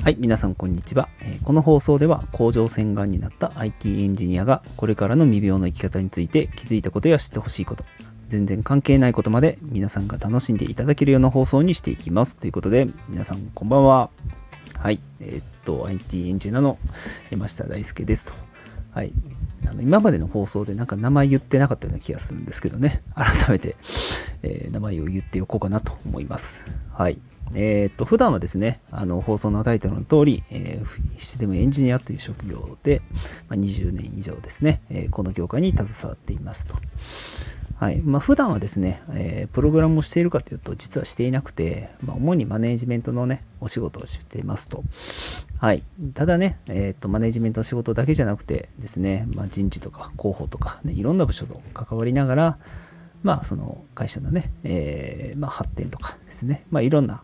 はい、皆さんこんにちは。えこの放送では甲状腺がんになった IT エンジニアがこれからの未病の生き方について気づいたことや知ってほしいこと、全然関係ないことまで皆さんが楽しんでいただけるような放送にしていきます。ということで、皆さんこんばんは。はい、えーっと、IT エンジニアの山下大輔ですと。はい。あの今までの放送でなんか名前言ってなかったような気がするんですけどね。改めて、えー名前を言っておこうかなと思います。はい。えーっと、普段はですね、あの、放送のタイトルの通り、えーシステムエンジニアという職業で、まあ、20年以上ですね、えーこの業界に携わっていますと。はい。まあ、普段はですね、えープログラムをしているかというと、実はしていなくて、まあ、主にマネージメントのね、お仕事をしていますと。はい。ただね、えっ、と、マネージメントの仕事だけじゃなくてですね、まあ、人事とか広報とか、ね、いろんな部署と関わりながら、まあ、その会社のね、えーまあ、発展とかですね、まあ、いろんな、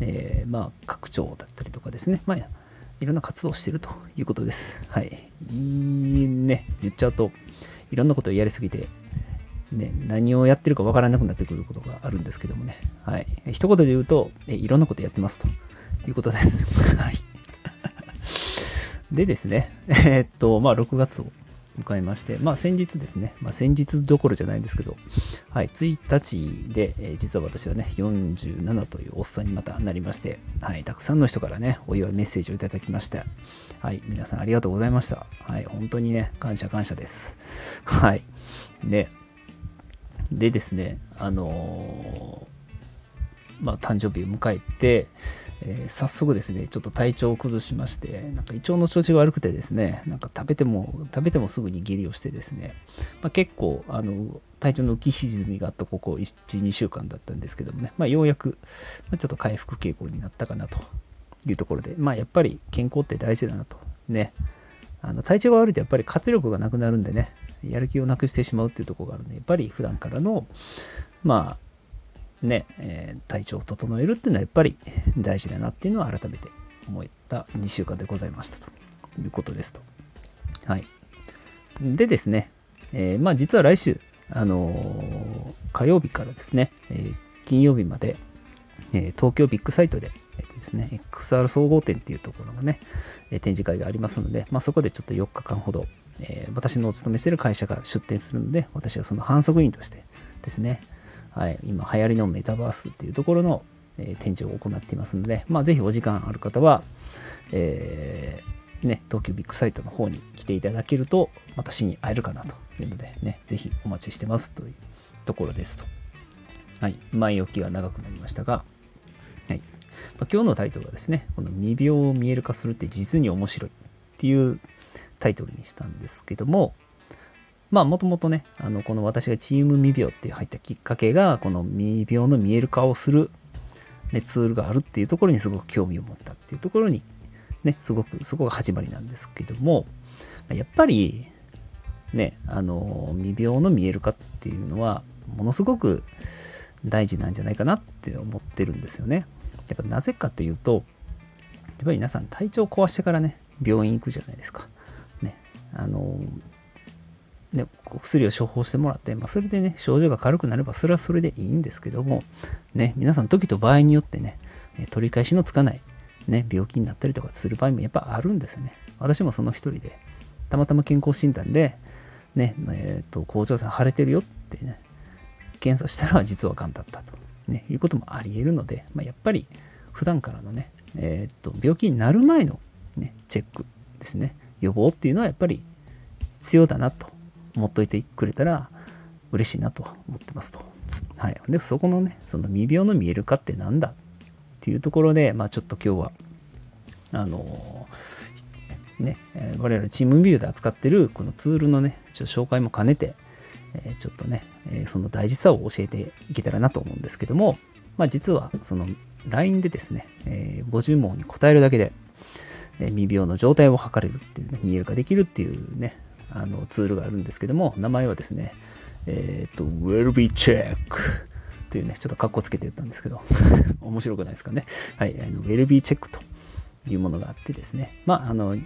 えーまあ、拡張だったりとかですね、まあ、いろんな活動をしているということです。はい。いいね、言っちゃうと、いろんなことをやりすぎて、ね、何をやってるかわからなくなってくることがあるんですけどもね。はい。一言で言うと、えいろんなことやってますということです。はい。でですね、えーっと、まあ、6月を迎えまして、まあ、先日ですね、まあ、先日どころじゃないんですけど、はい、1日で、えー実は私はね、47というおっさんにまたなりまして、はい、たくさんの人からね、お祝いメッセージをいただきました。はい、皆さんありがとうございました。はい、本当にね、感謝感謝です。はい。で、でですね、あのーまあ、誕生日を迎えて、えー早速ですね、ちょっと体調を崩しまして、なんか胃腸の調子が悪くてですね、なんか食べても、食べてもすぐに下痢をしてですね、まあ、結構、あの、体調の浮き沈みがあったここ1、2週間だったんですけどもね、まあ、ようやく、ちょっと回復傾向になったかなというところで、まあ、やっぱり健康って大事だなと。ね。あの体調が悪いとやっぱり活力がなくなるんでね、やる気をなくしてしまうっていうところがあるんで、やっぱり普段からの、まあ、ね、えー体調を整えるっていうのはやっぱり大事だなっていうのは改めて思った2週間でございましたということですと。はい。でですね、えーまあ実は来週、あのー火曜日からですね、えー金曜日まで、え東京ビッグサイトで、えーですね、XR 総合展っていうところがね、え展示会がありますので、まあ、そこでちょっと4日間ほど、え私のお勤めしてる会社が出展するので、私はその反則員としてですね、はい、今流行りのメタバースっていうところの、えー展示を行っていますので、まあ、ぜひお時間ある方は、えーね、東京ビッグサイトの方に来ていただけると、私に会えるかなというので、ね、ぜひお待ちしてますというところですと。はい、前置きが長くなりましたが、はいまあ今日のタイトルはですね、この未病を見える化するって実に面白いっていうタイトルにしたんですけども、まあもともとね、あのこの私がチーム未病って入ったきっかけが、この未病の見える化をする、ね、ツールがあるっていうところにすごく興味を持ったっていうところに、ね、すごくそこが始まりなんですけども、やっぱり、ね、あの、未病の見える化っていうのは、ものすごく大事なんじゃないかなって思ってるんですよね。やっぱなぜかというと、やっぱり皆さん体調壊してからね、病院行くじゃないですか。ね、あの、ね、お薬を処方してもらって、まあ、それでね、症状が軽くなれば、それはそれでいいんですけども、ね、皆さん時と場合によってね、取り返しのつかない、ね、病気になったりとかする場合もやっぱあるんですよね。私もその一人で、たまたま健康診断で、ね、えっ、と、甲状腺腫れてるよってね、検査したら実は癌だったと、ね、いうこともあり得るので、まあ、やっぱり普段からのね、えーっと病気になる前の、ね、チェックですね予防っていうのはやっぱり必要だなと思っといてくれたら嬉しいなと思ってますと。はい、でそこのねその未病の見える化ってなんだっていうところで、まあ、ちょっと今日はあのね、えー我々チームビューで扱ってるこのツールのね、ちょ紹介も兼ねて、えーちょっとね、えーその大事さを教えていけたらなと思うんですけども、まあ実はその LINE でですね、えー50問に答えるだけで、え未病の状態を測れるっていうね、見える化できるっていうね、あのツールがあるんですけども、名前はですね、えっ、と、WellBeCheck というね、ちょっとカッコつけて言ったんですけど、面白くないですかね。はい、あの WellBeCheck というものがあってですね、まあ、あの、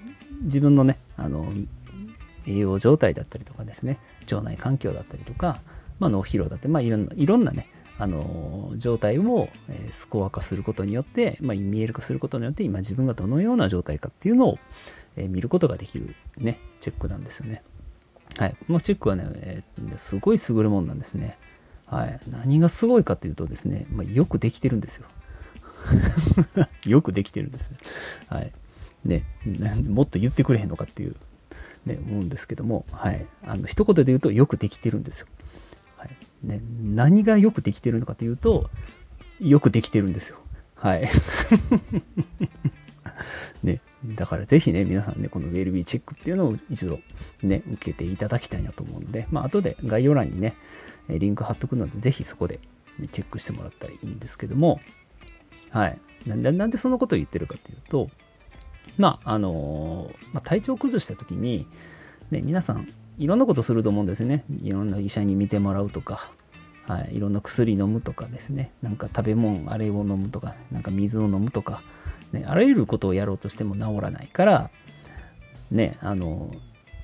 自分のね、あの、栄養状態だったりとかですね、腸内環境だったりとか、まあ、脳疲労だったり、まあ、いろんな、いろんなね、あの状態を、スコア化することによって、まあ、見える化することによって今自分がどのような状態かっていうのを、え見ることができるねチェックなんですよね。はい、このチェックはね、えー、すごい優れものなんですね。はい、何がすごいかというとですね、まあ、よくできてるんですよ。よくできてるんです。はい。ね、もっと言ってくれへんのかっていう、ね、思うんですけども、はい。あの、一言で言うとよくできてるんですよ。はい。ね、何がよくできてるのかというと、よくできてるんですよ。はい。ね、だからぜひね、皆さんね、このウェルビーチェックっていうのを一度ね、受けていただきたいなと思うので、まあ、後で概要欄にね、リンク貼っとくので、ぜひそこで、ね、チェックしてもらったらいいんですけども、はい。なんでそのことを言ってるかというと、まあ、あのまあ、体調を崩した時に、ね、皆さん、いろんなことすると思うんですね。いろんな医者に見てもらうとか、はい、いろんな薬飲むとかですね、なんか食べ物、あれを飲むとか、なんか水を飲むとか、ね、あらゆることをやろうとしても治らないから、ね、あの、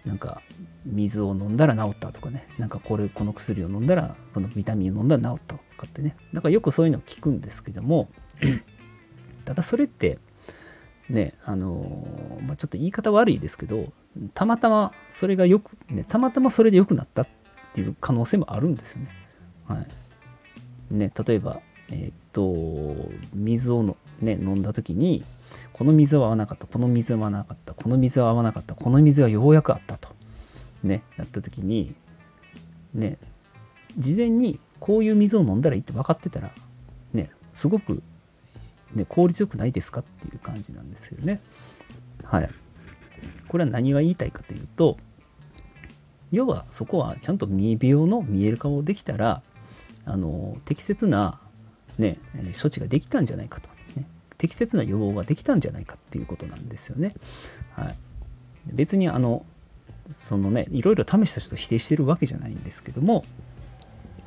なんか水を飲んだら治ったとかね、なんかこれ、この薬を飲んだら、このビタミンを飲んだら治ったとかってね、なんかよくそういうの聞くんですけども、ただそれって、ね、あのまあ、ちょっと言い方悪いですけど、たまたまそれがよく、ね、たまたまそれで良くなったっていう可能性もあるんですよね。はい。ね、例えば、え、っと、水をの、ね、飲んだ時に、この水は合わなかった、この水は合わなかった、この水は合わなかった、この水はようやくあったと、ね、なった時に、ね、事前にこういう水を飲んだらいいって分かってたら、ね、すごくね、効率よくないですかっていう感じなんですよね。はい。これは何が言いたいかというと、要はそこはちゃんと未病の見える化をできたら、あの、適切な、ね、処置ができたんじゃないかと、ね。適切な予防ができたんじゃないかっていうことなんですよね。はい。別にあの、そのね、いろいろ試した人を否定してるわけじゃないんですけども、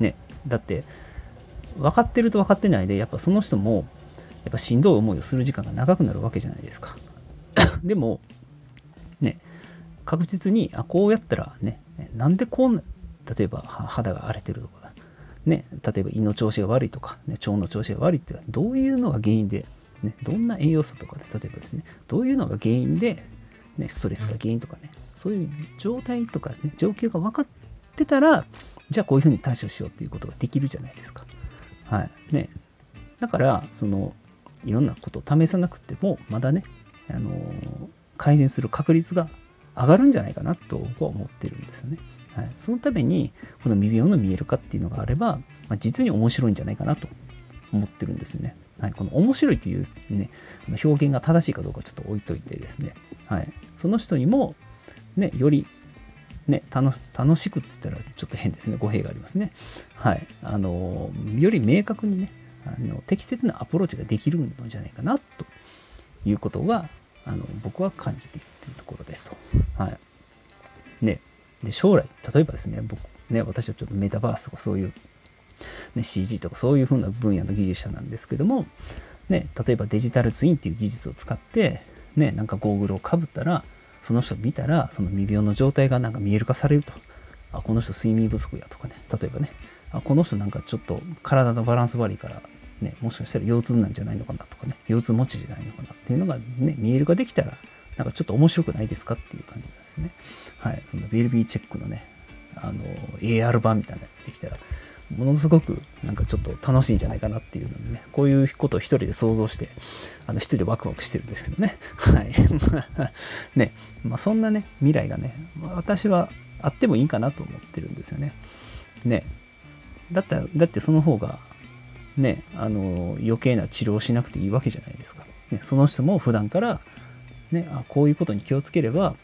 ね、だって、分かってると分かってないで、やっぱその人もやっぱしんどい思いをする時間が長くなるわけじゃないですか。でも、ね、確実に、あ、こうやったらね、なんでこう、例えば肌が荒れてるとか、ね、例えば胃の調子が悪いとか、ね、腸の調子が悪いってどういうのが原因で、ね、どんな栄養素とかで、例えばですね、どういうのが原因で、ね、ストレスが原因とかね、そういう状態とかね、状況が分かってたら、じゃあこういうふうに対処しようっていうことができるじゃないですか。はい。ね。だから、その、いろんなことを試さなくてもまだね、あの改善する確率が上がるんじゃないかなと僕は思ってるんですよね。はい、そのためにこの未病の見える化っていうのがあれば、まあ、実に面白いんじゃないかなと思ってるんですね。はい、この面白いというね、表現が正しいかどうかちょっと置いといてですね、はい、その人にも、ね、より、ね、楽しくって言ったらちょっと変ですね、語弊がありますね。はい、あのより明確にね、あの適切なアプローチができるのじゃないかなということがあの僕は感じているところですと。はい。ね、で将来、例えばですね、僕ね、私はちょっとメタバースとかそういう、ね、CG とかそういう風な分野の技術者なんですけども、ね、例えばデジタルツインっていう技術を使って、ね、なんかゴーグルをかぶったら、その人見たら、その未病の状態がなんか見える化されると。あ、この人睡眠不足やとかね、例えばね、あこの人なんかちょっと体のバランス悪いから、ね、もしかしたら腰痛なんじゃないのかなとかね、腰痛持ちじゃないのかなっていうのがね、見える化できたら、なんかちょっと面白くないですかっていう感じなんですね。はい。その BLB チェックのね、あの、AR 版みたいなのができたら、ものすごくなんかちょっと楽しいんじゃないかなっていうのでね、こういうことを一人で想像して、あの一人でワクワクしてるんですけどね。はい。ね、まあそんなね、未来がね、私はあってもいいかなと思ってるんですよね。ね、だったら、だってその方が、ね、あの、余計な治療をしなくていいわけじゃないですか。ね、その人も普段から、ね、あこういうことに気をつければ、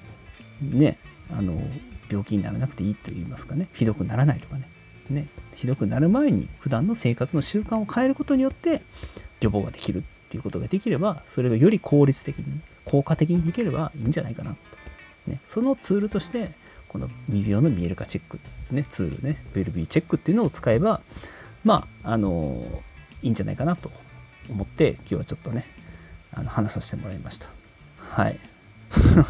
ね、あの、病気にならなくていいと言いますかね、ひどくならないとかね、ね、ひどくなる前に普段の生活の習慣を変えることによって予防ができるっていうことができれば、それがより効率的に、効果的にできればいいんじゃないかなと。ね、そのツールとして、この未病の見える化チェック、ね、ツールね、ベルビーチェックっていうのを使えば、まあ、あのいいんじゃないかなと思って、今日はちょっとね、あの話させてもらいました。はい。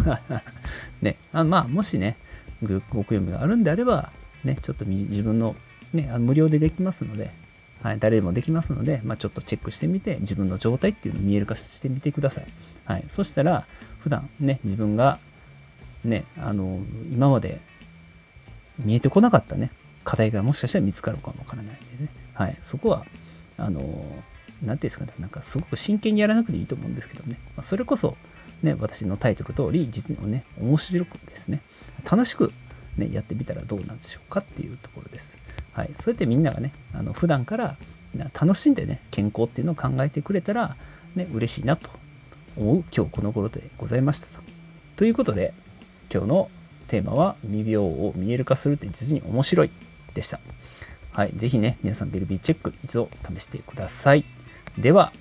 ね、あまあ、もしね、ご興味があるんであれば、ね、ちょっと自分の、ね、あの無料でできますので、はい、誰でもできますので、まあ、ちょっとチェックしてみて、自分の状態っていうのを見える化してみてください。はい、そしたら、普段ね、自分が、ね、あの、今まで見えてこなかったね、課題がもしかしたら見つかるかもわからないんでね、はい、そこは、あの、何ていうんですかね、なんかすごく真剣にやらなくていいと思うんですけどね、まあ、それこそ、ね、私のタイトル通り、実にね、面白くですね、楽しく、ね、やってみたらどうなんでしょうかっていうところです。はい、そうやってみんながねあの普段から楽しんでね健康っていうのを考えてくれたら、ね、嬉しいなと思う今日この頃でございましたと。ということで今日のテーマは未病を見える化するって実に面白いでした。はい、ぜひね皆さんベルビーチェック一度試してください。では